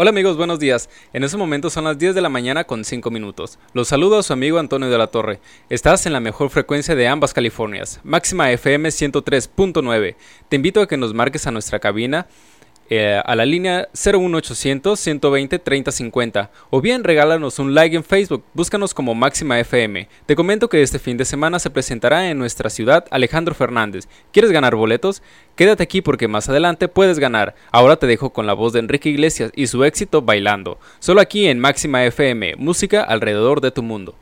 Hola amigos, buenos días. En este momento son las 10 de la mañana con 5 minutos. Los saludo a su amigo Antonio de la Torre. Estás en la mejor frecuencia de ambas Californias, máxima FM 103.9. Te invito a que nos marques a nuestra cabina eh, a la línea 01800 120 3050 o bien regálanos un like en Facebook, búscanos como Máxima FM. Te comento que este fin de semana se presentará en nuestra ciudad Alejandro Fernández. ¿Quieres ganar boletos? Quédate aquí porque más adelante puedes ganar. Ahora te dejo con la voz de Enrique Iglesias y su éxito bailando. Solo aquí en Máxima FM, música alrededor de tu mundo.